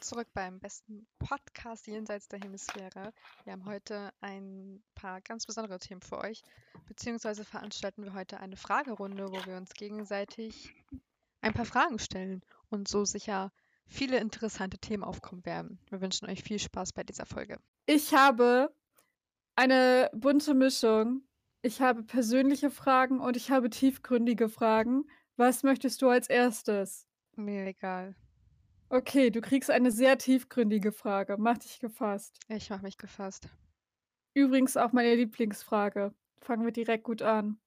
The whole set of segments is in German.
willkommen zurück beim besten Podcast jenseits der Hemisphäre. Wir haben heute ein paar ganz besondere Themen für euch, beziehungsweise veranstalten wir heute eine Fragerunde, wo wir uns gegenseitig ein paar Fragen stellen und so sicher viele interessante Themen aufkommen werden. Wir wünschen euch viel Spaß bei dieser Folge. Ich habe eine bunte Mischung. Ich habe persönliche Fragen und ich habe tiefgründige Fragen. Was möchtest du als erstes? Mir egal. Okay, du kriegst eine sehr tiefgründige Frage. Mach dich gefasst. Ich mach mich gefasst. Übrigens auch meine Lieblingsfrage. Fangen wir direkt gut an.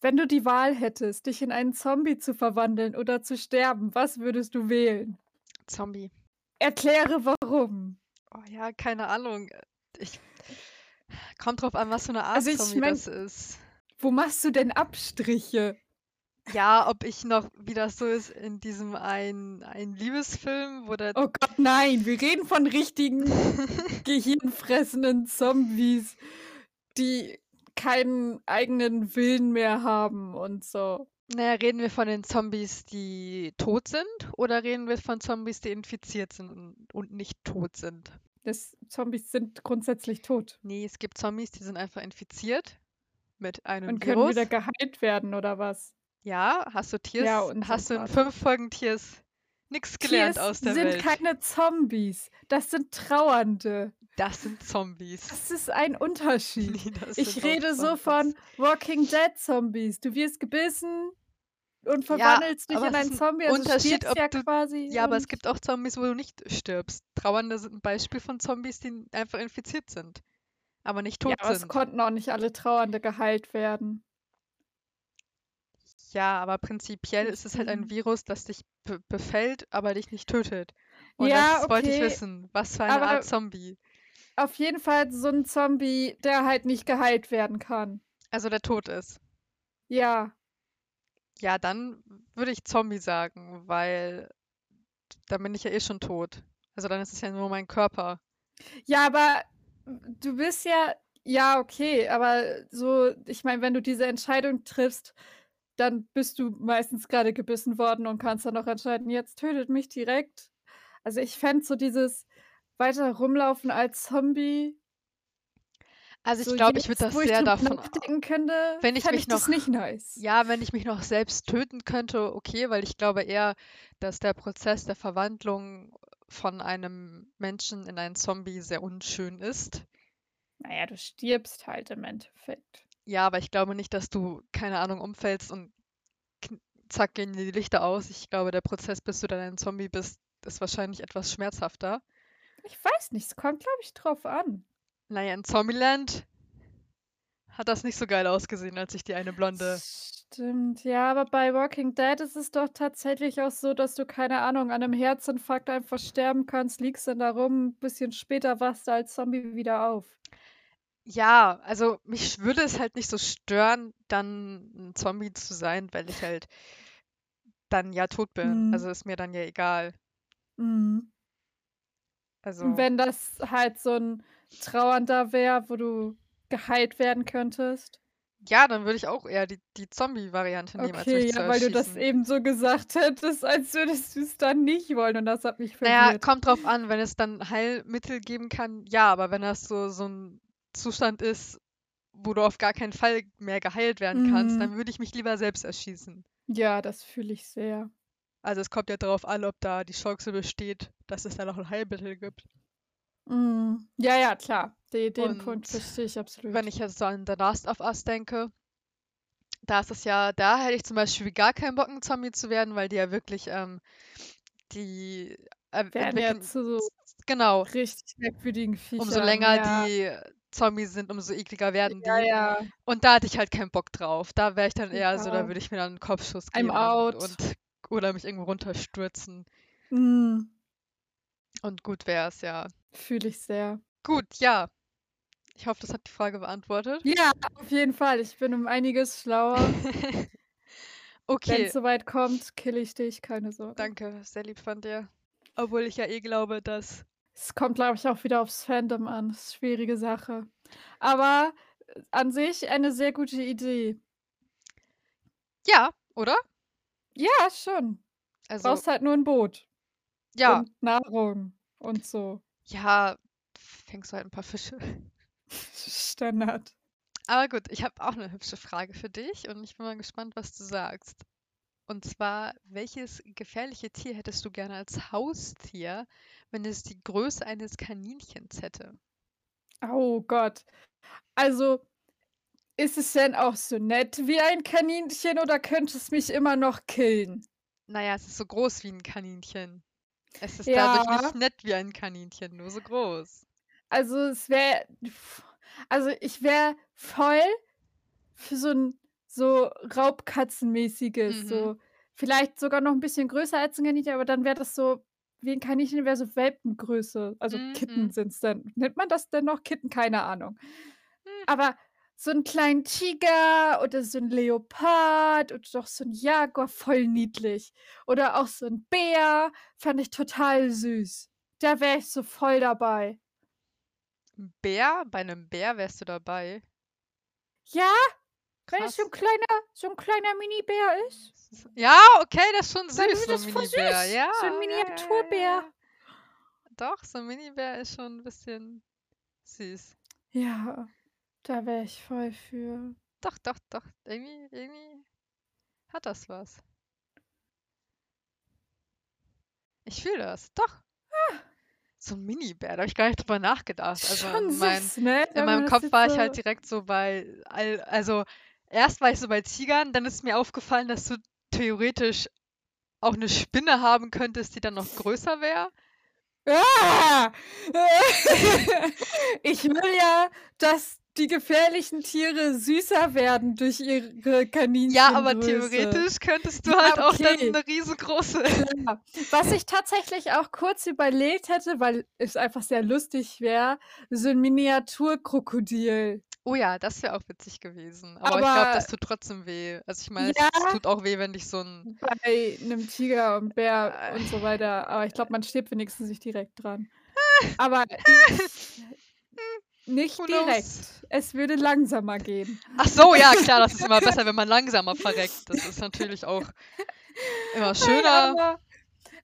Wenn du die Wahl hättest, dich in einen Zombie zu verwandeln oder zu sterben, was würdest du wählen? Zombie. Erkläre warum. Oh ja, keine Ahnung. Ich kommt drauf an, was für eine Art Also ich Zombie mein- das ist. Wo machst du denn Abstriche? Ja, ob ich noch, wie das so ist in diesem einen, einen Liebesfilm, wo der Oh Gott, nein, wir reden von richtigen gehirnfressenden Zombies, die keinen eigenen Willen mehr haben und so. Naja, reden wir von den Zombies, die tot sind, oder reden wir von Zombies, die infiziert sind und- und nicht tot sind? Das Zombies sind grundsätzlich tot Nee, es gibt Zombies, die sind einfach infiziert mit einem und können Virus. wieder geheilt werden oder was? Ja, hast du Tiers, Ja, und so hast du in fünf Folgen Tiers nichts gelernt Tiers aus der sind Welt. keine Zombies, das sind Trauernde. Das sind Zombies. Das ist ein Unterschied. Nee, das Ich sind rede so von Walking Dead Zombies. Du wirst gebissen und Ja, verwandelst dich aber in es einen ein Zombie. Also Unterschied, ob ja du- quasi. Ja, aber es gibt auch Zombies, wo du nicht stirbst. Trauernde sind ein Beispiel von Zombies, die einfach infiziert sind, aber nicht tot ja, aber es sind. konnten auch nicht alle Trauernde geheilt werden. Ja, aber prinzipiell ist es halt ein Deswegen. Virus, das dich be befällt, aber dich nicht tötet. Und Ja, das wollte ich okay, wissen. Was für eine aber- Art Zombie? Auf jeden Fall so ein Zombie, der halt nicht geheilt werden kann. Also der tot ist. Ja. Ja, dann würde ich Zombie sagen, weil dann bin ich ja eh schon tot. Also dann ist es ja nur mein Körper. Ja, aber du bist ja. Ja, okay, aber so, ich meine, wenn du diese Entscheidung triffst, dann bist du meistens gerade gebissen worden und kannst dann noch entscheiden, jetzt tötet mich direkt. Also ich fände so dieses weiter rumlaufen als Zombie. Also ich so glaube, ich würde das sehr davon nachdenken könnte, wenn ich mich ich das noch- nicht nice. Ja, wenn ich mich noch selbst töten könnte, okay, weil ich glaube eher, dass der Prozess der Verwandlung von einem Menschen in einen Zombie sehr unschön ist. Naja, du stirbst halt im Endeffekt. Ja, aber ich glaube nicht, dass du, keine Ahnung, umfällst und kn- zack, gehen die Lichter aus. Ich glaube, der Prozess, bis du dann ein Zombie bist, ist wahrscheinlich etwas schmerzhafter. Ich weiß nicht, es kommt, glaube ich, drauf an. Naja, in Zombieland hat das nicht so geil ausgesehen, als ich die eine blonde. Stimmt, ja, aber bei Walking Dead ist es doch tatsächlich auch so, dass du, keine Ahnung, an einem Herzinfarkt einfach sterben kannst, liegst dann da rum, ein bisschen später wachst du als Zombie wieder auf. Ja, also mich würde es halt nicht so stören, dann ein Zombie zu sein, weil ich halt dann ja tot bin. Mhm. Also ist mir dann ja egal. Mhm. Also, wenn das halt so ein Trauernder wäre, wo du geheilt werden könntest. ja, dann würde ich auch eher die, die Zombie-Variante nehmen, als Okay, mich zu ja, weil du das eben so gesagt hättest, als würdest du es dann nicht wollen und das hat mich Naja, verwirrt. kommt drauf an, wenn es dann Heilmittel geben kann, ja, aber wenn das so, so ein Zustand ist, wo du auf gar keinen Fall mehr geheilt werden kannst, Mhm. dann würde ich mich lieber selbst erschießen. Ja, das fühle ich sehr. Also es kommt ja darauf an, ob da die Chance besteht, dass es da noch ein Heilmittel gibt. Mhm. Ja, ja, klar. Den, den Punkt verstehe ich absolut. Wenn ich jetzt so an The Last of Us denke, da ist es ja, da hätte ich zum Beispiel gar keinen Bock, ein Zombie zu werden, weil die ja wirklich, ähm, die äh, werden ja zu so genau, richtig merkwürdigen Viechern. umso länger ja. die Zombies sind, umso ekliger werden Ja, die. ja. Und da hatte ich halt keinen Bock drauf. Da wäre ich dann eher so, da Ja. würde ich mir dann einen Kopfschuss I'm geben out. und, oder mich irgendwo runterstürzen. Mhm. Und gut wäre es, ja. Fühle ich sehr. Gut, ja. Ich hoffe, das hat die Frage beantwortet. Ja, auf jeden Fall. Ich bin um einiges schlauer. Wenn Okay, es soweit kommt, kill ich dich, keine Sorge. danke, sehr lieb von dir. Obwohl ich ja eh glaube, dass. Es kommt, glaube ich, auch wieder aufs Fandom an. Das ist eine schwierige Sache. Aber äh, an sich eine sehr gute Idee. Ja, oder? Ja, schon. Also, Brauchst halt nur ein Boot. Ja, Und Nahrung und so. ja, fängst du halt ein paar Fische. Standard. Aber gut, ich habe auch eine hübsche Frage für dich und ich bin mal gespannt, was du sagst. Und zwar, welches gefährliche Tier hättest du gerne als Haustier, wenn es die Größe eines Kaninchens hätte? Oh Gott. Also, ist es denn auch so nett wie ein Kaninchen oder könnte es mich immer noch killen? Naja, es ist so groß wie ein Kaninchen. Es ist Ja. dadurch nicht nett wie ein Kaninchen, nur so groß. Also, es wäre. Also, ich wäre voll für so ein so Raubkatzenmäßiges, Mhm. so vielleicht sogar noch ein bisschen größer als ein Kaninchen, aber dann wäre das so wie ein Kaninchen wäre so Welpengröße. Also, Mhm. Kitten sind's dann. Nennt man das denn noch Kitten? Keine Ahnung. Hm. Aber so 'n kleinen Tiger oder so 'n Leopard oder doch so 'n Jaguar, voll niedlich. Oder auch so 'n Bär, fand ich total süß. Da wäre ich so voll dabei. Bär? Bei 'nem Bär wärst du dabei? Ja, wenn es Krass. so 'n kleiner so 'n kleiner Minibär ist. Ja, okay, das ist schon süß, so 'n das voll Minibär. Ja, So 'n ja, ja, ja, Miniaturbär. Doch, so 'n Minibär ist schon 'n bisschen süß. Ja, da wäre ich voll für. Doch, doch, doch. Irgendwie irgendwie hat das was. Ich fühle das, doch. Ah. So 'n Minibär, da habe ich gar nicht drüber nachgedacht. Also, Schon in mein süß, ne? in meinem das Kopf war ich so halt direkt so bei all also, erst war ich so bei Tigern, dann ist mir aufgefallen, dass du theoretisch auch 'ne Spinne haben könntest, die dann noch größer wäre. Ah! Ich will ja, dass die gefährlichen Tiere süßer werden durch ihre Ja, aber theoretisch könntest du Ja, halt auch dann okay. 'ne riesengroße Ja. Was ich tatsächlich auch kurz überlegt hätte, weil es einfach sehr lustig wäre, so 'n Miniaturkrokodil. Oh ja, das wäre auch witzig gewesen. Aber ich glaube, Aber das tut trotzdem weh. Also, ich meine, es Ja. tut auch weh, wenn dich so 'n bei 'nem Tiger und Bär und so weiter, aber ich glaube, man stirbt wenigstens nicht direkt dran. Aber nicht Who direkt. knows? Es würde langsamer gehen. Ach so, ja klar, das ist immer besser, wenn man langsamer verreckt. Das ist natürlich auch immer Nein, schöner. aber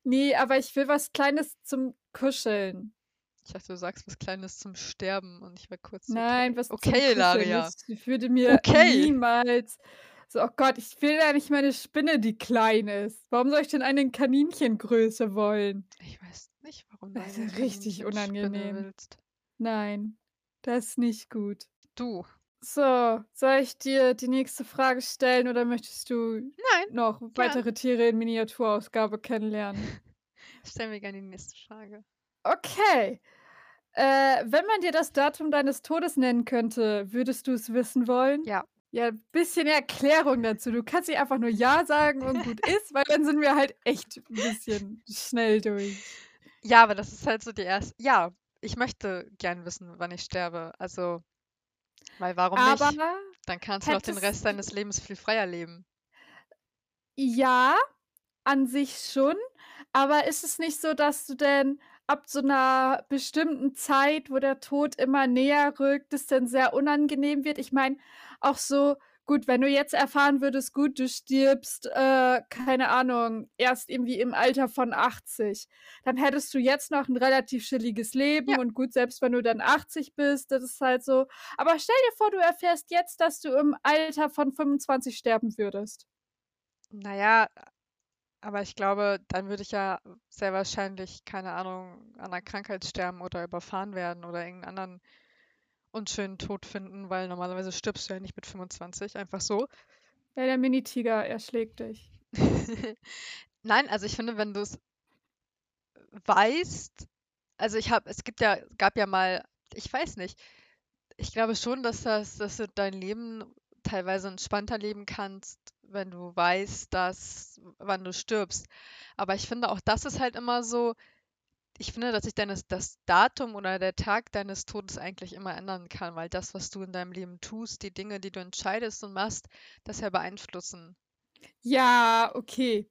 ne, aber ich will was Kleines zum Kuscheln. Ich dachte, du sagst was Kleines zum Sterben und ich war kurz Nein, „Okay, was zum okay, Kuscheln. Ilaria. Ich würde mir Okay.“ niemals so: „Oh Gott, ich will ja nicht meine Spinne, die klein ist. Warum soll ich denn eine Kaninchengröße wollen?“ Ich weiß nicht, warum du Das ist richtig unangenehm. Nein, das ist nicht gut. Du. So, soll ich dir die nächste Frage stellen oder möchtest du Nein, noch gern. weitere Tiere in Miniaturausgabe kennenlernen? Stell mir gerne die nächste Frage. Okay. Äh, wenn man dir das Datum deines Todes nennen könnte, würdest du's wissen wollen? Ja. Ja, bisschen Erklärung dazu. Du kannst nicht einfach nur ja sagen und gut ist, weil dann sind wir halt echt 'n bisschen schnell durch. Ja, aber das ist halt so die erst ja, ich möchte gern wissen, wann ich sterbe. Also weil warum Aber nicht? Dann kannst du doch den Rest deines Lebens viel freier leben. Ja, an sich schon, aber ist es nicht so, dass du denn ab so 'ner bestimmten Zeit, wo der Tod immer näher rückt, es dann sehr unangenehm wird? Ich meine, auch so gut, wenn du jetzt erfahren würdest, gut, du stirbst, äh, keine Ahnung, erst irgendwie im Alter von 80, dann hättest du jetzt noch 'n relativ chilliges Leben Ja. und gut, selbst wenn du dann 80 bist, das ist halt so aber stell dir vor, du erfährst jetzt, dass du im Alter von 25 sterben würdest. Na ja, aber ich glaube, dann würde ich ja sehr wahrscheinlich, keine Ahnung, an 'ner Krankheit sterben oder überfahren werden oder irgend 'n unschönen Tod finden, weil normalerweise stirbst du ja nicht mit 25 einfach so. Ja, der Minitiger erschlägt dich. Nein, also ich finde, wenn du's weißt also ich habe es gibt ja gab ja mal ich weiß nicht, ich glaube schon, dass das dass du dein Leben teilweise entspannter leben kannst, wenn du weißt, dass wann du stirbst. Aber ich finde, auch das ist halt immer so ich finde, dass sich deines das Datum oder der Tag deines Todes eigentlich immer ändern kann, weil das, was du in deinem Leben tust, die Dinge, die du entscheidest und machst, das ja beeinflussen. Ja, okay.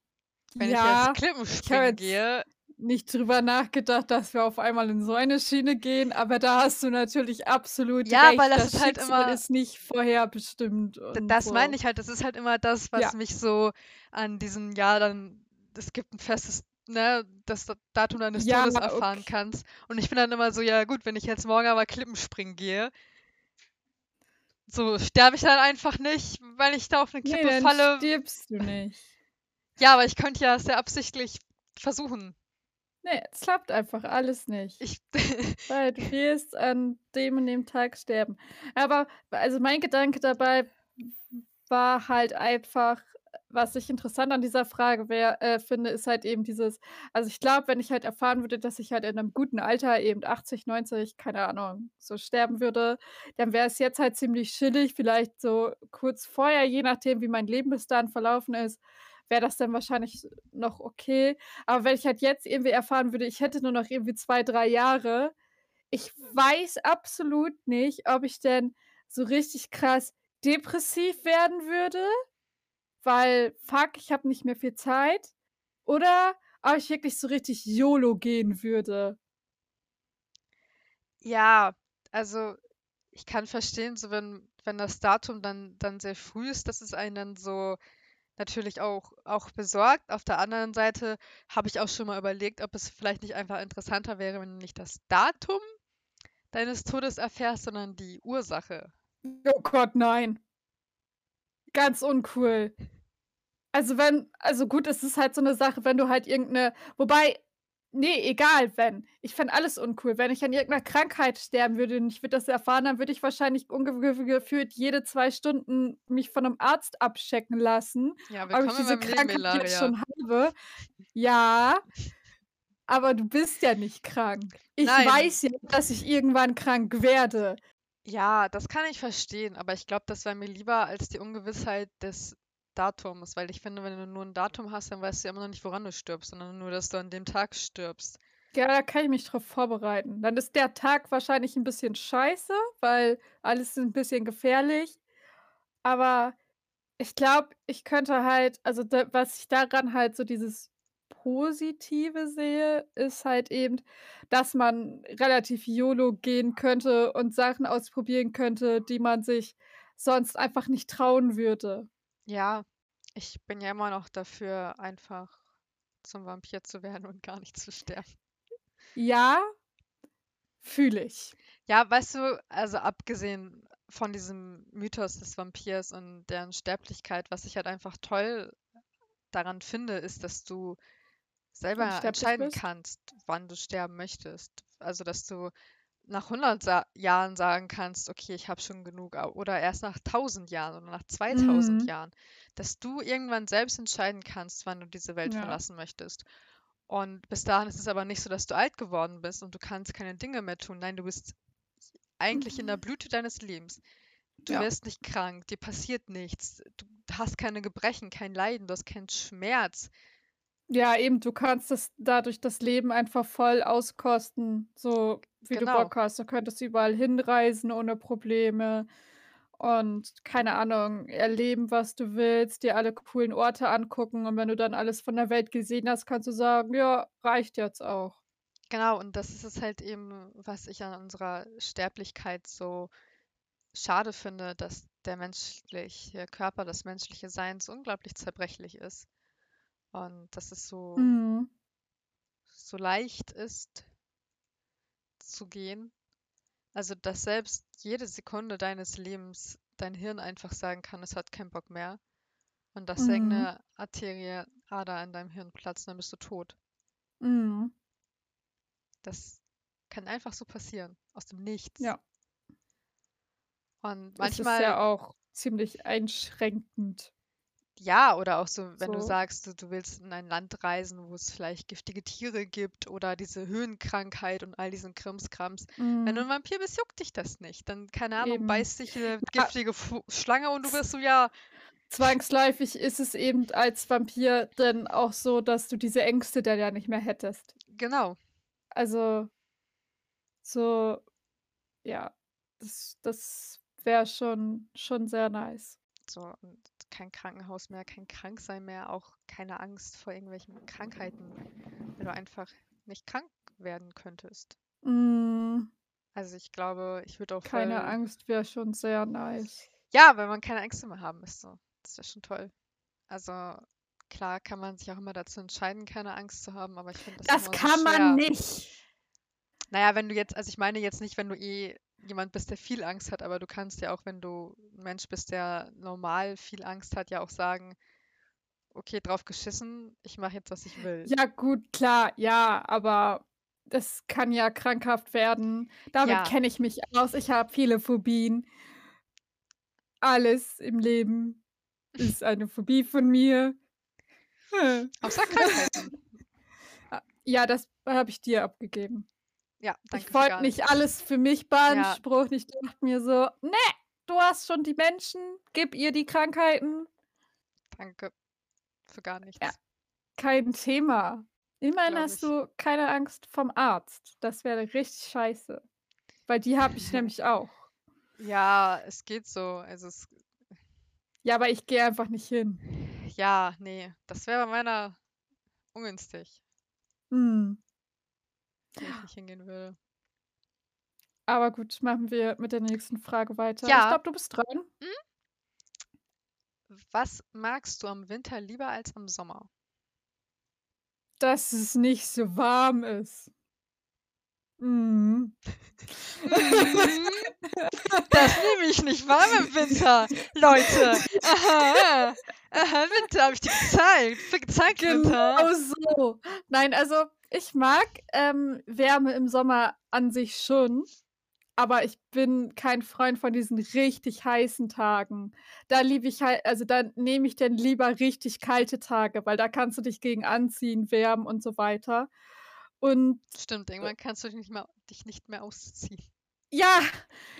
Wenn ich Ja, jetzt ich habe Klippenspringen jetzt gehe nicht drüber nachgedacht, dass wir auf einmal in so eine Schiene gehen, aber da hast du natürlich absolut Ja, recht. weil das Das ist halt immer ist nicht vorherbestimmt das meine so. ich halt. Das ist halt immer das, was Ja. mich so an diesem ja, dann es gibt 'n festes ne, das Da- Datum deines Ja, Todes erfahren okay. kannst. Und ich bin dann immer so, ja gut, wenn ich jetzt morgen aber Klippenspringen gehe, so sterbe ich dann einfach nicht, weil ich da auf eine Nee, Klippe dann falle. stirbst du nicht. Ja, aber ich könnte ja sehr absichtlich versuchen. Nee, es klappt einfach alles nicht. Ich, Weil du wirst an dem und dem Tag sterben. Aber also mein Gedanke dabei war halt einfach, was ich interessant an dieser Frage wär, äh, finde, ist halt eben dieses, also ich glaube, wenn ich halt erfahren würde, dass ich halt in einem guten Alter, eben 80, 90, keine Ahnung, so sterben würde, dann wäre es jetzt halt ziemlich chillig, vielleicht so kurz vorher, je nachdem, wie mein Leben bis dahin verlaufen ist, wäre das dann wahrscheinlich noch okay. Aber wenn ich halt jetzt irgendwie erfahren würde, ich hätte nur noch irgendwie zwei, drei Jahre, ich weiß absolut nicht, ob ich denn so richtig krass depressiv werden würde, weil fuck, ich habe nicht mehr viel Zeit, oder ob ich wirklich so richtig YOLO gehen würde. ja, also ich kann verstehen, so wenn, wenn das Datum dann, dann sehr früh ist, dass es einen dann so natürlich auch, auch besorgt. Auf der anderen Seite habe ich auch schon mal überlegt, ob es vielleicht nicht einfach interessanter wäre, wenn du nicht das Datum deines Todes erfährst, sondern die Ursache. Oh Gott, nein. Ganz uncool. Also wenn, also gut, es ist halt so eine Sache, wenn du halt irgendeine, wobei, nee, egal, wenn. Ich fände alles uncool. Wenn ich an irgendeiner Krankheit sterben würde und ich würde das erfahren, dann würde ich wahrscheinlich ungefähr jede zwei Stunden mich von einem Arzt abchecken lassen, Ja, ob ich diese meinem Leben, Krankheit jetzt schon habe. Ja, aber du bist ja nicht krank. Ich Nein. weiß ja, dass ich irgendwann krank werde. Ja, das kann ich verstehen, aber ich glaube, das wäre mir lieber als die Ungewissheit des Datums, weil ich finde, wenn du nur ein Datum hast, dann weißt du immer noch nicht, woran du stirbst, sondern nur, dass du an dem Tag stirbst. Ja, da kann ich mich drauf vorbereiten. Dann ist der Tag wahrscheinlich ein bisschen scheiße, weil alles ist ein bisschen gefährlich. Aber ich glaube, ich könnte halt, also da, was ich daran halt so dieses Positive sehe, ist halt eben, dass man relativ YOLO gehen könnte und Sachen ausprobieren könnte, die man sich sonst einfach nicht trauen würde. Ja, ich bin ja immer noch dafür, einfach zum Vampir zu werden und gar nicht zu sterben. Ja, fühle ich. Ja, weißt du, also abgesehen von diesem Mythos des Vampirs und deren Sterblichkeit, was ich halt einfach toll daran finde, ist, dass du selber entscheiden bist? kannst, wann du sterben möchtest. Also, dass du nach 100 Sa Jahren sagen kannst, okay, ich habe schon genug, oder erst nach 1000 Jahren oder nach 2000 Mhm. Jahren, dass du irgendwann selbst entscheiden kannst, wann du diese Welt Ja. verlassen möchtest. Und bis dahin ist es aber nicht so, dass du alt geworden bist und du kannst keine Dinge mehr tun. Nein, du bist eigentlich in der Blüte deines Lebens. Du Ja. wirst nicht krank, dir passiert nichts, du hast keine Gebrechen, kein Leiden, du hast keinen Schmerz. Ja, eben, du kannst das dadurch das Leben einfach voll auskosten, so wie du Genau. Bock hast. Du könntest überall hinreisen ohne Probleme und keine Ahnung, erleben, was du willst, dir alle coolen Orte angucken und wenn du dann alles von der Welt gesehen hast, kannst du sagen, ja, reicht jetzt auch. Genau, und das ist es halt eben, was ich an unserer Sterblichkeit so schade finde, dass der menschliche Körper, das menschliche Sein so unglaublich zerbrechlich ist. Und dass es so, Mhm. so leicht ist zu gehen. Also, dass selbst jede Sekunde deines Lebens dein Hirn einfach sagen kann, es hat keinen Bock mehr. Und dass Mhm. irgendeine Arterie, Ader in deinem Hirn platzt, dann bist du tot. Mhm. Das kann einfach so passieren, aus dem Nichts. Ja. Und Es ist ja manchmal, auch ziemlich einschränkend. Ja, oder auch so, wenn du So. sagst, du, du willst in ein Land reisen, wo es vielleicht giftige Tiere gibt oder diese Höhenkrankheit und all diesen Krimskrams. Wenn du Mhm. ein Vampir bist, juckt dich das nicht. Dann, keine Ahnung, Eben. beißt dich eine Ja, giftige Fu Schlange und du bist so, ja, zwangsläufig ist es eben als Vampir dann auch so, dass du diese Ängste dann ja nicht mehr hättest. genau. Also, so, ja, das, das wäre schon, schon sehr nice. So, und kein Krankenhaus mehr, kein Kranksein mehr, auch keine Angst vor irgendwelchen Krankheiten, weil du einfach nicht krank werden könntest. Mm, Also ich glaube, ich würde auch keine voll. Angst wäre schon sehr nice. Ja, wenn man keine Ängste mehr haben müsste. Das wäre schon toll. Also klar kann man sich auch immer dazu entscheiden, keine Angst zu haben, aber ich finde das Das immer so kann man nicht. Naja, wenn du jetzt, also ich meine jetzt nicht, wenn du eh jemand bist, der viel Angst hat, aber du kannst ja auch, wenn du ein Mensch bist, der normal viel Angst hat, ja auch sagen, okay, drauf geschissen, ich mache jetzt, was ich will. Ja, gut, klar, ja, aber das kann ja krankhaft werden. Damit Ja. kenne ich mich aus. Ich habe viele Phobien. Alles im Leben ist eine Phobie von mir. Außer Krankheiten. Ja, das habe ich dir abgegeben. Ja, danke Ich wollte nicht alles für mich beanspruchen. Ich dachte mir so, ne, du hast schon die Menschen, gib ihr die Krankheiten. Danke für gar nichts. Ja. Kein Thema. Immerhin Glaub hast ich. du keine Angst vom Arzt. Das wäre richtig scheiße. Weil die habe ich nämlich auch. Ja, es geht so. Also es, Ja, aber ich gehe einfach nicht hin. ja, nee, das wäre bei meiner ungünstig, Hm. Wenn ich nicht hingehen würde. Aber gut, machen wir mit der nächsten Frage weiter. Ja. Ich glaube, du bist dran. Was magst du am Winter lieber als am Sommer? Dass es nicht so warm ist. Mhm. Das nehme ich nicht warm im Winter, Leute. Aha, aha, Winter habe ich dir gezeigt. Gezeigt, Winter. Genau so. Nein, also ich mag ähm, Wärme im Sommer an sich schon, aber ich bin kein Freund von diesen richtig heißen Tagen. Da liebe ich halt, also da nehme ich dann lieber richtig kalte Tage, weil da kannst du dich gegen anziehen, wärmen und so weiter. Und Stimmt, irgendwann kannst du dich nicht mehr, dich nicht mehr ausziehen. ja,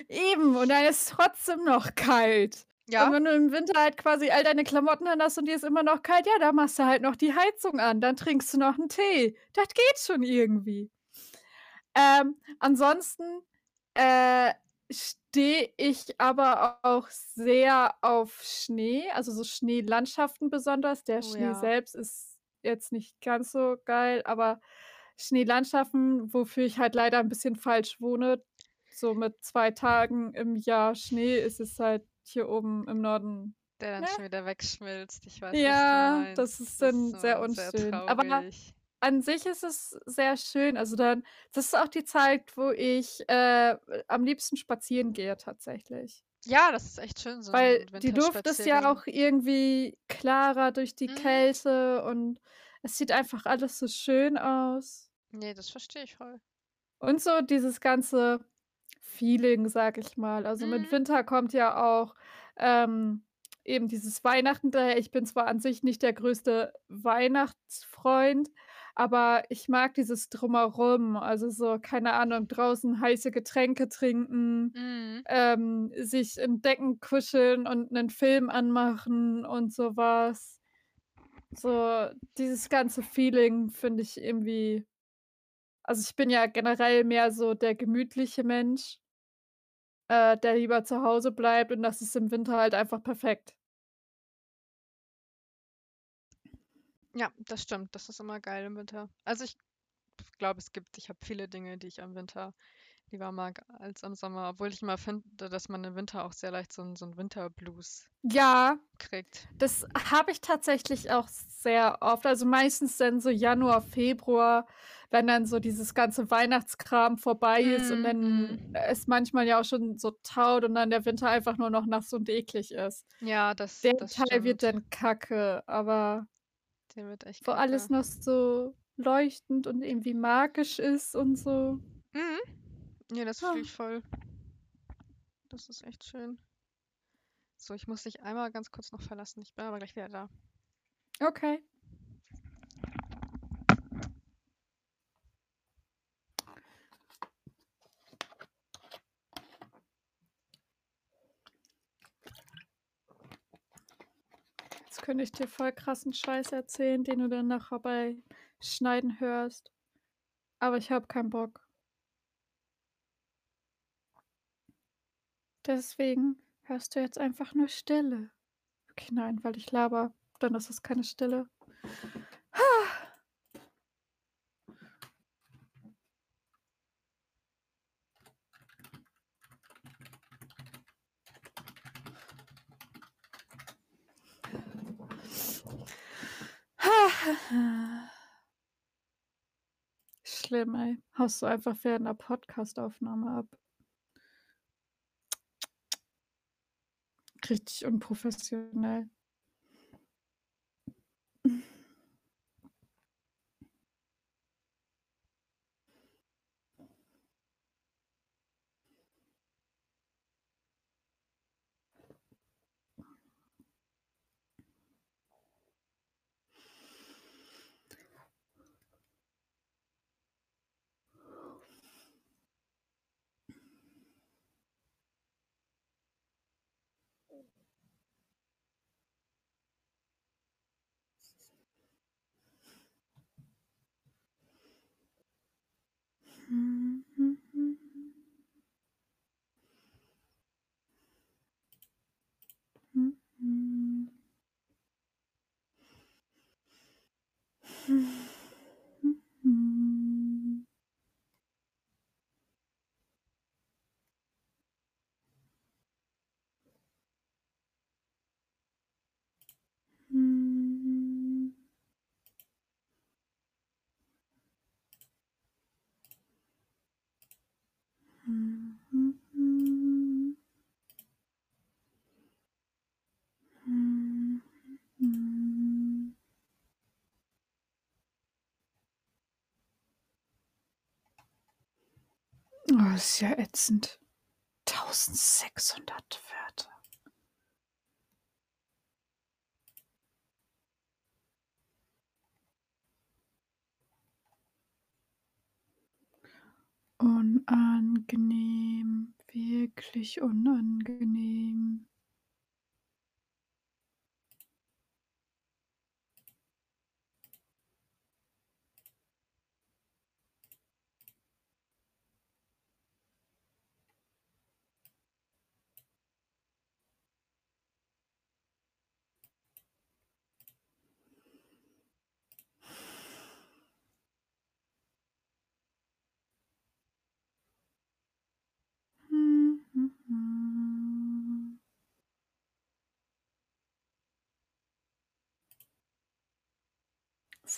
eben, und dann ist es trotzdem noch kalt. Und Ja, wenn du im Winter halt quasi all deine Klamotten an hast und dir ist immer noch kalt, ja, da machst du halt noch die Heizung an, dann trinkst du noch einen Tee. Das geht schon irgendwie. Ähm, ansonsten äh, stehe ich aber auch sehr auf Schnee, also so Schneelandschaften besonders. Der Oh Schnee ja. selbst ist jetzt nicht ganz so geil, aber Schneelandschaften, wofür ich halt leider ein bisschen falsch wohne, so mit zwei Tagen im Jahr Schnee ist es halt hier oben im Norden. der dann Ne? schon wieder wegschmilzt. Ich weiß, was Ja, meinst. das ist dann sehr immer unschön. Aber traurig. an sich ist es sehr schön. Also dann, das ist auch die Zeit, wo ich äh, am liebsten spazieren gehe tatsächlich. Ja, das ist echt schön, so Weil die Luft ist ja auch irgendwie klarer durch die Mhm. Kälte und es sieht einfach alles so schön aus. Nee, das verstehe ich voll. Und so dieses ganze Feeling, sag ich mal. Also mit Mhm. Winter kommt ja auch ähm, eben dieses Weihnachten daher. Ich bin zwar an sich nicht der größte Weihnachtsfreund, aber ich mag dieses Drumherum. Also so, keine Ahnung, draußen heiße Getränke trinken, Mhm. ähm, sich in Decken kuscheln und einen Film anmachen und sowas. So, dieses ganze Feeling finde ich irgendwie. Also ich bin ja generell mehr so der gemütliche Mensch, äh, der lieber zu Hause bleibt und das ist im Winter halt einfach perfekt. Ja, das stimmt. Das ist immer geil im Winter. Also ich glaube, es gibt, ich habe viele Dinge, die ich am Winter lieber mag als am Sommer, obwohl ich immer finde, dass man im Winter auch sehr leicht so einen so 'n Winterblues Ja, kriegt. das habe ich tatsächlich auch sehr oft. Also meistens dann so Januar, Februar, wenn dann so dieses ganze Weihnachtskram vorbei ist und Mhm, dann mhm. es manchmal ja auch schon so taut und dann der Winter einfach nur noch nass und eklig ist. Ja, das Der das Teil wird stimmt. dann kacke, aber Der wird echt wo alles noch so leuchtend und irgendwie magisch ist und so. Ne, das Ja. fühle ich voll. Das ist echt schön. So, ich muss dich einmal ganz kurz noch verlassen. Ich bin aber gleich wieder da. Okay. Jetzt könnte ich dir voll krassen Scheiß erzählen, den du dann nachher bei Schneiden hörst. Aber ich habe keinen Bock. Deswegen hörst du jetzt einfach nur Stille. Okay, nein, weil ich laber, dann ist es keine Stille. Schlimm, ey. Haust du einfach während 'ner Podcastaufnahme ab. Richtig unprofessionell. Mm-hmm. Oh, ist ja ätzend. 1600 Wörter. Unangenehm, wirklich unangenehm.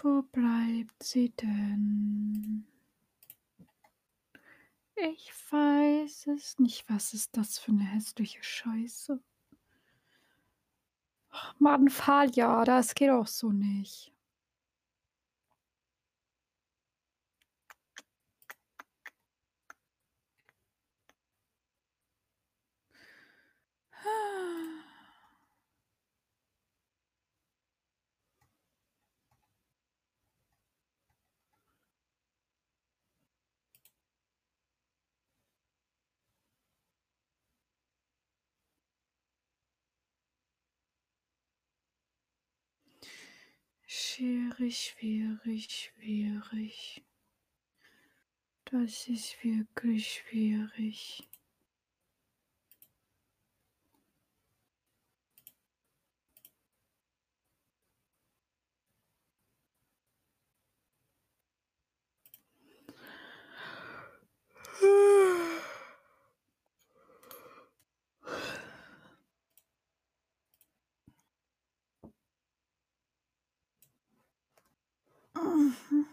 Wo bleibt sie denn? Ich weiß es nicht. Was ist das für eine hässliche Scheiße? Ach Mann, Falia, das geht auch so nicht. Schwierig, schwierig, schwierig. Das ist wirklich schwierig. 嗯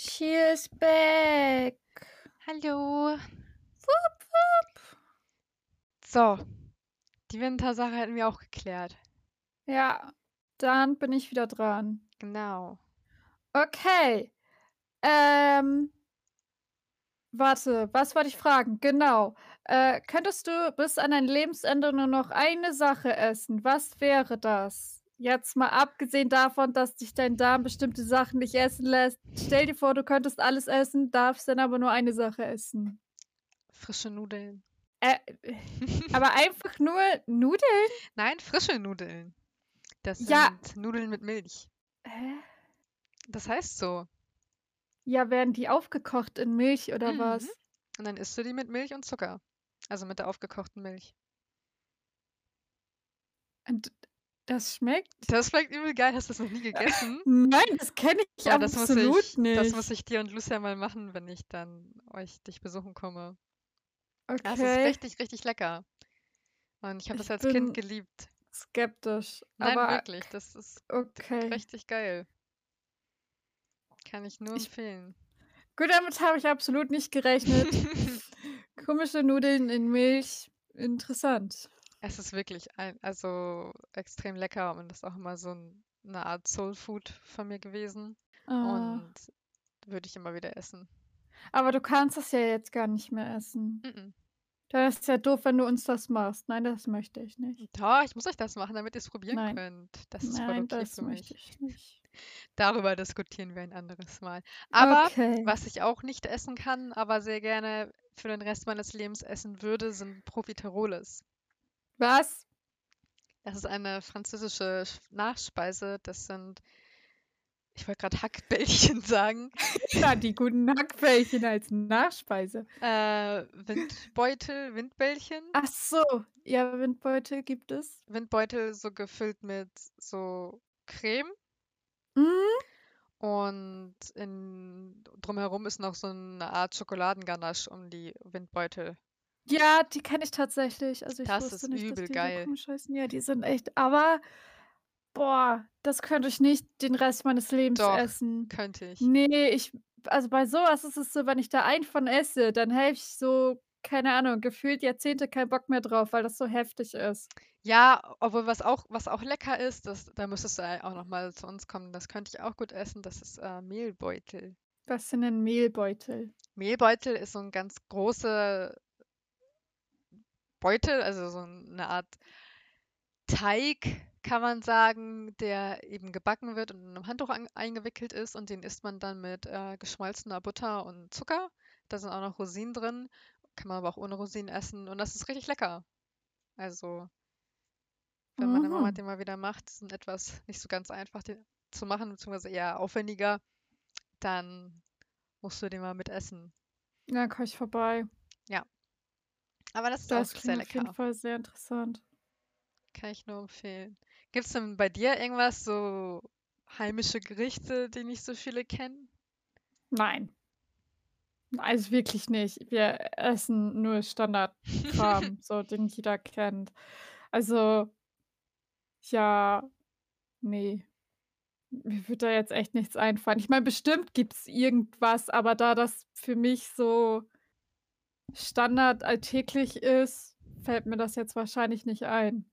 She is back. Hallo. Wupp, wupp. So, die Wintersache hätten wir auch geklärt. Ja, dann bin ich wieder dran. Genau. Okay. Ähm. Warte, was wollte ich fragen? Genau. Äh, könntest du bis an dein Lebensende nur noch eine Sache essen? Was wäre das? Jetzt mal abgesehen davon, dass dich dein Darm bestimmte Sachen nicht essen lässt. Stell dir vor, du könntest alles essen, darfst dann aber nur eine Sache essen. Frische Nudeln. Äh, aber einfach nur Nudeln? Nein, frische Nudeln. Das sind Ja. Nudeln mit Milch. Hä? Das heißt so. Ja, werden die aufgekocht in Milch oder Mhm. was? Und dann isst du die mit Milch und Zucker. Also mit der aufgekochten Milch. Und das schmeckt? Das schmeckt übel geil. Hast du das noch nie gegessen? Nein, das kenne ich das muss absolut ich, nicht. das muss ich dir und Lucia mal machen, wenn ich dann euch dich besuchen komme. Ja, es ist Okay, richtig, richtig lecker. Und ich habe das ich als Kind geliebt. skeptisch, Nein, aber wirklich, das ist okay. richtig geil. Kann ich nur Ich, empfehlen. gut, damit habe ich absolut nicht gerechnet. Komische Nudeln in Milch, interessant. Es ist wirklich ein, also extrem lecker und das ist auch immer so ein, eine Art Soul Food von mir gewesen. Ah, Und würde ich immer wieder essen. aber du kannst es ja jetzt gar nicht mehr essen. Mhm. Dann ist ja doof, wenn du uns das machst. Nein, das möchte ich nicht. Doch, ich muss euch das machen, damit ihr es probieren Nein, könnt. Das ist voll nein, okay das für möchte mich. ich nicht. Darüber diskutieren wir ein anderes Mal. Aber Okay. was ich auch nicht essen kann, aber sehr gerne für den Rest meines Lebens essen würde, sind Profiteroles. Was? Das ist eine französische Sch- Nachspeise. Das sind, ich wollte gerade Hackbällchen sagen, Na, die guten Hackbällchen als Nachspeise. äh, Windbeutel, Windbällchen. Ach so, ja, Windbeutel gibt es. Windbeutel so gefüllt mit so Creme Mhm. und in, drumherum ist noch so eine Art Schokoladenganache um die Windbeutel. Ja, die kenne ich tatsächlich. Also ich Das wusste ist nicht, dass übel die so geil. komisch heißen. Ja, die sind echt. Aber boah, das könnte ich nicht den Rest meines Lebens Doch, essen. könnte ich. Nee, ich, also bei sowas ist es so, wenn ich da einen von esse, dann habe ich so, keine Ahnung, gefühlt Jahrzehnte keinen Bock mehr drauf, weil das so heftig ist. Ja, obwohl was auch, was auch lecker ist, das, da müsstest du ja auch noch mal zu uns kommen, das könnte ich auch gut essen, das ist äh, Mehlbeutel. Was sind denn Mehlbeutel? Mehlbeutel ist so ein ganz großer Beutel, also so eine Art Teig, kann man sagen, der eben gebacken wird und in einem Handtuch an, eingewickelt ist und den isst man dann mit äh, geschmolzener Butter und Zucker. Da sind auch noch Rosinen drin, kann man aber auch ohne Rosinen essen und das ist richtig lecker. Also, wenn meine Mama Mhm. den mal wieder macht, sind etwas nicht so ganz einfach zu machen, beziehungsweise eher aufwendiger, dann musst du den mal mit essen. Ja, komm ich vorbei. Ja, aber das ist auch Das sehr klingt auf jeden lecker. Fall sehr interessant. Kann ich nur empfehlen. Gibt es denn bei dir irgendwas, so heimische Gerichte, die nicht so viele kennen? Nein. Also wirklich nicht. Wir essen nur Standardkram, so den jeder kennt. Also, ja, nee. Mir wird da jetzt echt nichts einfallen. Ich meine, bestimmt gibt es irgendwas, aber da das für mich so Standard alltäglich ist, fällt mir das jetzt wahrscheinlich nicht ein.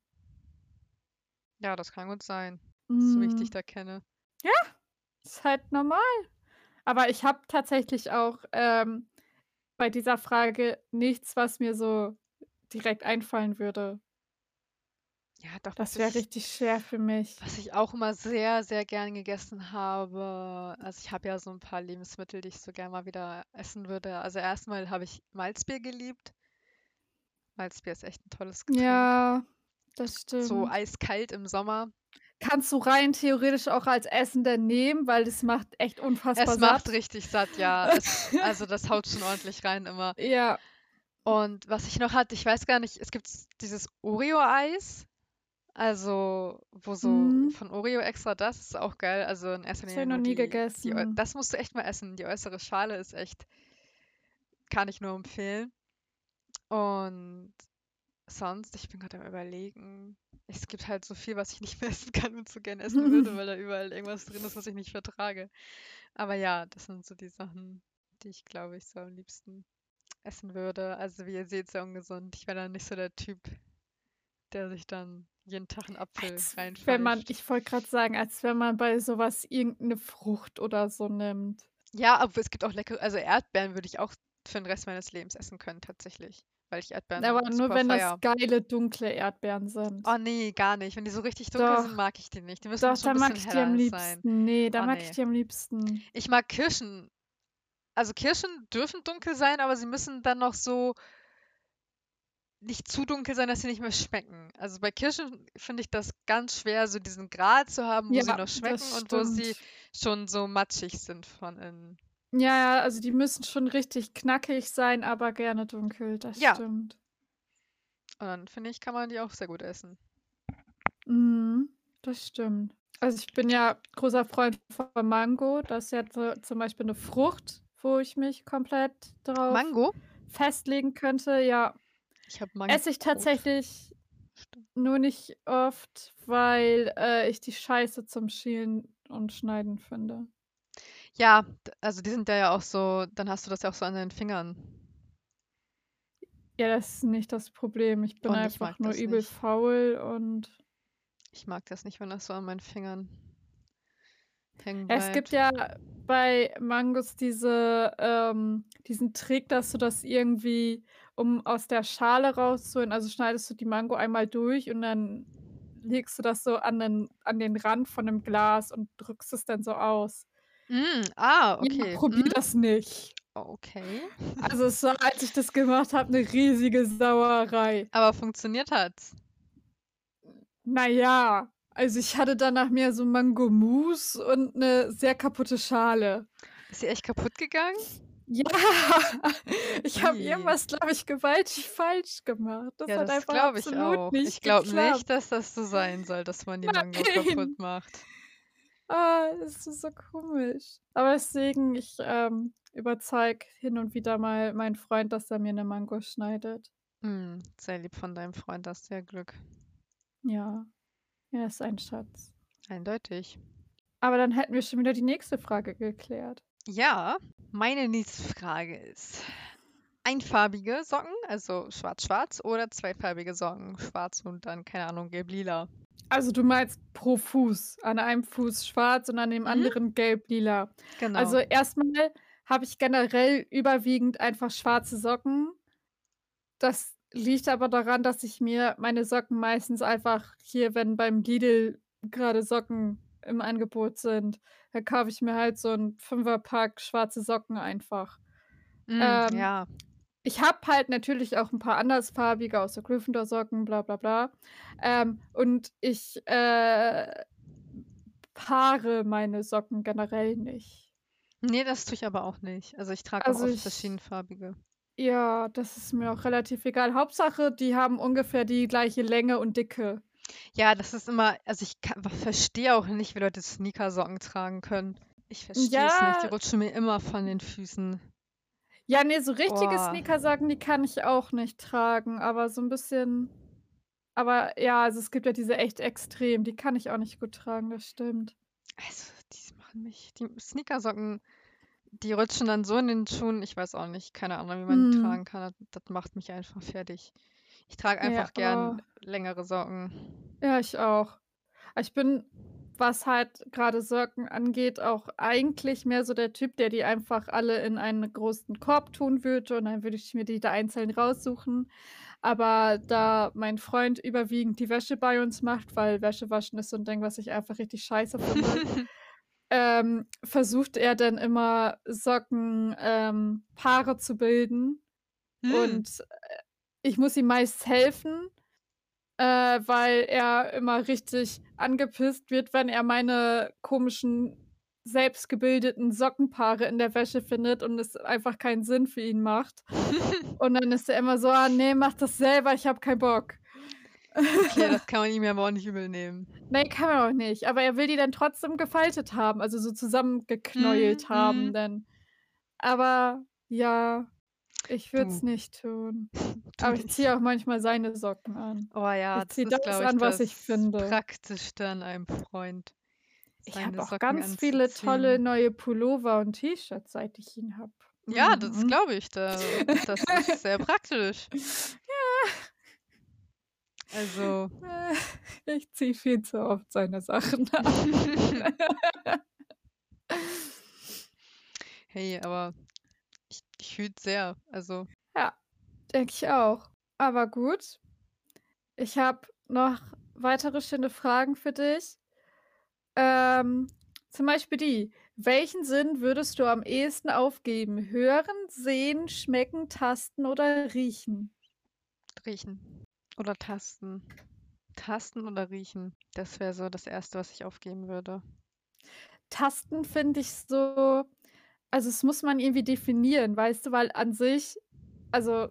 Ja, das kann gut sein, so wie ich dich Mm, da kenne. ja, ist halt normal. Aber ich habe tatsächlich auch ähm, bei dieser Frage nichts, was mir so direkt einfallen würde. Ja, doch, was Das wäre ich, richtig schwer für mich. was ich auch immer sehr, sehr gern gegessen habe. Also ich habe ja so ein paar Lebensmittel, die ich so gern mal wieder essen würde. Also erstmal habe ich Malzbier geliebt. Malzbier ist echt ein tolles Getränk. Ja, das So stimmt. eiskalt im Sommer. Kannst du rein theoretisch auch als Essender nehmen, weil das macht echt unfassbar Es macht satt. richtig satt, ja. Es, also das haut schon ordentlich rein immer. Ja. Und was ich noch hatte, ich weiß gar nicht, es gibt dieses Oreo-Eis, also wo so Mhm. von Oreo extra das ist auch geil. Also in erster Das habe Linie ich noch nie die, die, gegessen. das musst du echt mal essen. Die äußere Schale ist echt, kann ich nur empfehlen. Und sonst, ich bin gerade am Überlegen, es gibt halt so viel, was ich nicht mehr essen kann und so gern essen würde, weil da überall irgendwas drin ist, was ich nicht vertrage. Aber ja, das sind so die Sachen, die ich glaube ich so am liebsten essen würde. Also wie ihr seht, sehr ungesund. Ich wäre dann nicht so der Typ, der sich dann jeden Tag einen Apfel Als wenn man, ich wollte gerade sagen, als wenn man bei sowas irgendeine Frucht oder so nimmt. Ja, aber es gibt auch leckere, also Erdbeeren würde ich auch für den Rest meines Lebens essen können, tatsächlich. Weil ich Erdbeeren Aber nur wenn das feier. geile, dunkle Erdbeeren sind. Oh nee, gar nicht. Wenn die so richtig dunkel sind, Doch, mag ich die nicht. Die müssen doch, schon da ein mag bisschen ich die am heller sein. liebsten. Nee, da Oh mag ich nee. die am liebsten. Ich mag Kirschen. Also Kirschen dürfen dunkel sein, aber sie müssen dann noch so nicht zu dunkel sein, dass sie nicht mehr schmecken. Also bei Kirschen finde ich das ganz schwer, so diesen Grad zu haben, wo sie Ja, noch schmecken und wo sie schon so matschig sind von innen. Ja, ja, also die müssen schon richtig knackig sein, aber gerne dunkel, das Ja. stimmt. Und dann finde ich, kann man die auch sehr gut essen. Mhm, das stimmt. Also ich bin ja großer Freund von Mango. Das ist ja so, zum Beispiel eine Frucht, wo ich mich komplett drauf Mango? festlegen könnte. Ja, Ich habe Mango. esse ich tatsächlich Stimmt. nur nicht oft, weil äh, ich die Scheiße zum Schälen und Schneiden finde. Ja, also die sind ja ja auch so, dann hast du das ja auch so an deinen Fingern. Ja, das ist nicht das Problem. Ich bin Und ich einfach mag nur übel nicht. faul und Ich mag das nicht, wenn das so an meinen Fingern hängen Ja, es gibt bleibt. ja bei Mangos diese, ähm, diesen Trick, dass du das irgendwie, um aus der Schale rauszuholen, also schneidest du die Mango einmal durch und dann legst du das so an den, an den Rand von dem Glas und drückst es dann so aus. Mm, ah, Ja, okay. probier Mm, das nicht. okay. Also es war, als ich das gemacht habe, eine riesige Sauerei. Aber funktioniert hat's. Naja, also ich hatte danach mehr so Mango-Mousse und eine sehr kaputte Schale. Ist sie echt kaputt gegangen? Ja, ich habe irgendwas, glaube ich, gewaltig falsch gemacht. Das Ja, hat das einfach glaube ich absolut auch. nicht Ich glaube nicht, dass das so sein soll, dass man die Mango kaputt macht. Ah, das ist so komisch. Aber deswegen, ich ähm, überzeug hin und wieder mal meinen Freund, dass er mir eine Mango schneidet. Hm, sehr lieb von deinem Freund, hast sehr Glück. Ja, er ist ein Schatz. Eindeutig. Aber dann hätten wir schon wieder die nächste Frage geklärt. Ja, meine nächste Frage ist: Einfarbige Socken, also schwarz-schwarz, oder zweifarbige Socken, schwarz und dann, keine Ahnung, gelb-lila? Also du meinst pro Fuß. An einem Fuß schwarz und an dem Mhm. anderen gelb-lila. Genau. Also erstmal habe ich generell überwiegend einfach schwarze Socken. Das liegt aber daran, dass ich mir meine Socken meistens einfach hier, wenn beim Lidl gerade Socken im Angebot sind, dann kaufe ich mir halt so 'n Fünferpack schwarze Socken einfach. Mm, Ähm, ja. ich habe halt natürlich auch 'n paar andersfarbige aus so Gryffindor-Socken, bla bla bla. Ähm, und ich, äh, paare meine Socken generell nicht. Nee, das tue ich aber auch nicht. Also ich trage auch Also oft ich verschiedenfarbige. Ja, das ist mir auch relativ egal. Hauptsache, die haben ungefähr die gleiche Länge und Dicke. Ja, das ist immer, also ich ka verstehe auch nicht, wie Leute Sneakersocken tragen können. Ich verstehe es nicht. Die Ja. rutschen mir immer von den Füßen. Ja, ne, so richtige Oh. Sneakersocken, die kann ich auch nicht tragen, aber so 'n bisschen aber ja, also es gibt ja diese echt extrem, die kann ich auch nicht gut tragen, das stimmt. Also, die machen mich die Sneakersocken, die rutschen dann so in den Schuhen, ich weiß auch nicht, keine Ahnung, wie man die Mhm. tragen kann. Das das macht mich einfach fertig. Ich trage Ja, einfach gern oh. längere Socken. Ja, ich auch. Ich bin, was halt grade Socken angeht, auch eigentlich mehr so der Typ, der die einfach alle in einen großen Korb tun würde und dann würde ich mir die da einzeln raussuchen. Aber da mein Freund überwiegend die Wäsche bei uns macht, weil Wäsche waschen ist so 'n Ding, was ich einfach richtig scheiße finde, ähm, versucht er dann immer Socken ähm, Paare zu bilden. Hm. Und, äh, ich muss ihm meist helfen, äh, weil er immer richtig angepisst wird, wenn er meine komischen selbstgebildeten Sockenpaare in der Wäsche findet und es einfach keinen Sinn für ihn macht. Und dann ist er immer so: „Ah ne, mach das selber, ich habe keinen Bock.“ Okay, das kann man ihm aber auch nicht übel nehmen. Ne, kann man auch nicht, aber er will die dann trotzdem gefaltet haben, also so Mhm, zusammengeknäult haben mhm. dann. Aber ja, ich würde es nicht tun. Tu Aber ich ziehe auch manchmal seine Socken an. Oh ja, Ich das ziehe ist, das glaube ich, an, was ich das finde. Praktischste an einem Freund, Ich habe auch Socken ganz viele tolle neue Pullover und T-Shirts, seit ich ihn habe. Ja, das Mhm. glaube ich. Da das ist sehr praktisch. Ja. Also ich ziehe viel zu oft seine Sachen an. Hey, aber es sehr. Also Ja, denke ich auch. Aber gut. Ich habe noch weitere schöne Fragen für dich. Ähm, zum Beispiel die: Welchen Sinn würdest du am ehesten aufgeben? Hören, sehen, schmecken, tasten oder riechen? Riechen. Oder tasten. Tasten oder riechen. Das wäre so das Erste, was ich aufgeben würde. Tasten finde ich so also, es muss man irgendwie definieren, weißt du, weil an sich also,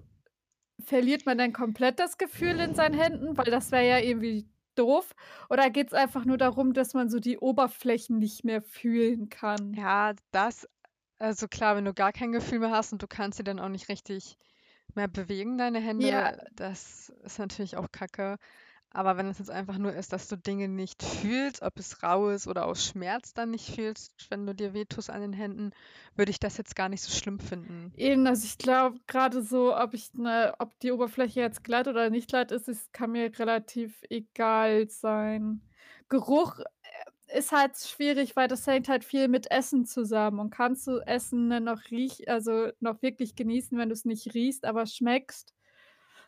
verliert man dann komplett das Gefühl in seinen Händen, weil das wäre ja irgendwie doof? Oder geht's einfach nur darum, dass man so die Oberflächen nicht mehr fühlen kann? Ja, das also klar, wenn du gar kein Gefühl mehr hast und du kannst sie dann auch nicht richtig mehr bewegen, deine Hände, Ja. das ist natürlich auch Kacke. Aber wenn es jetzt einfach nur ist, dass du Dinge nicht fühlst, ob es rau ist oder aus Schmerz dann nicht fühlst, wenn du dir wehtust an den Händen, würde ich das jetzt gar nicht so schlimm finden. Eben, also ich glaube gerade so, ob ich 'ne ob die Oberfläche jetzt glatt oder nicht glatt ist, es kann mir relativ egal sein. Geruch, äh, ist halt schwierig, weil das hängt halt viel mit Essen zusammen und kannst du Essen dann noch riech also noch wirklich genießen, wenn du's nicht riechst, aber schmeckst?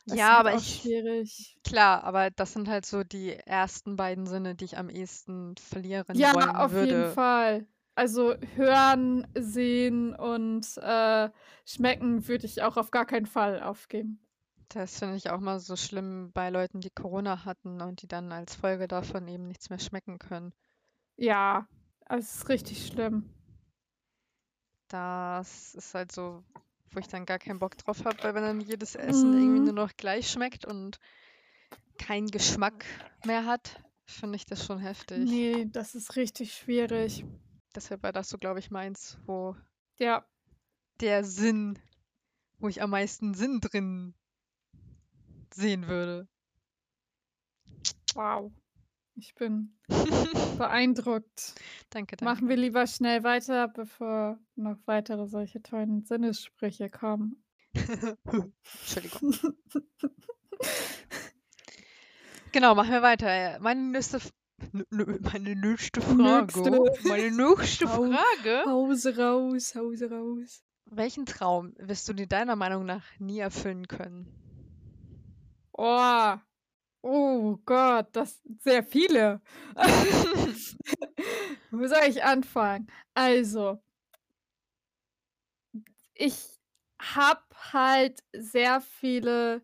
Ist Ja, aber auch ich schwierig. klar, aber das sind halt so die ersten beiden Sinne, die ich am ehesten verlieren Ja, wollen auf jeden würde. Fall. Also, hören, sehen und, äh, schmecken würde ich auch auf gar keinen Fall aufgeben. Das finde ich auch mal so schlimm bei Leuten, die Corona hatten und die dann als Folge davon eben nichts mehr schmecken können. Ja, es ist richtig schlimm. Das ist halt so, wo ich dann gar keinen Bock drauf habe, weil wenn dann jedes Essen irgendwie nur Mhm. noch gleich schmeckt und keinen Geschmack mehr hat, finde ich das schon heftig. Ne, das ist richtig schwierig. Deshalb war das so, glaube ich, meins, wo Ja. der Sinn wo ich am meisten Sinn drin sehen würde. Wow. Ich bin beeindruckt. Danke, danke. Machen wir lieber schnell weiter, bevor noch weitere solche tollen Sinnessprüche kommen. Entschuldigung. Genau, machen wir weiter. Meine nächste meine nächste Frage Nächste. meine nächste Frage Hause raus, Hause raus. Welchen Traum wirst du dir deiner Meinung nach nie erfüllen können? Oh. Oh Gott, das sehr viele. Wo soll ich anfangen? Also ich habe halt sehr viele,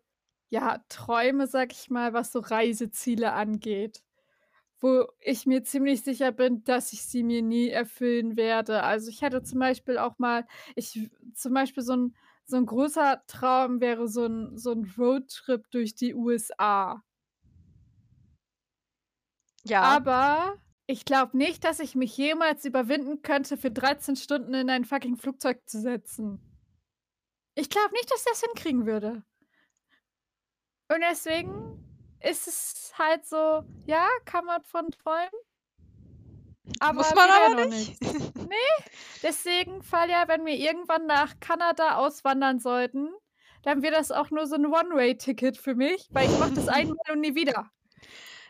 ja, Träume, sage ich mal, was so Reiseziele angeht, wo ich mir ziemlich sicher bin, dass ich sie mir nie erfüllen werde. Also, ich hatte zum Beispiel auch mal ich zum Beispiel so 'n so 'n großer Traum wäre so 'n so 'n Roadtrip durch die USA. Ja. Aber ich glaube nicht, dass ich mich jemals überwinden könnte, für 13 Stunden in ein fucking Flugzeug zu setzen. Ich glaube nicht, dass ich das hinkriegen würde. Und deswegen ist es halt so, ja, kann man von träumen. Aber Muss man aber nicht. nichts. Ne, deswegen, Falja, wenn wir irgendwann nach Kanada auswandern sollten, dann wäre das auch nur so 'n One-Way-Ticket für mich, weil ich mache das einmal und nie wieder.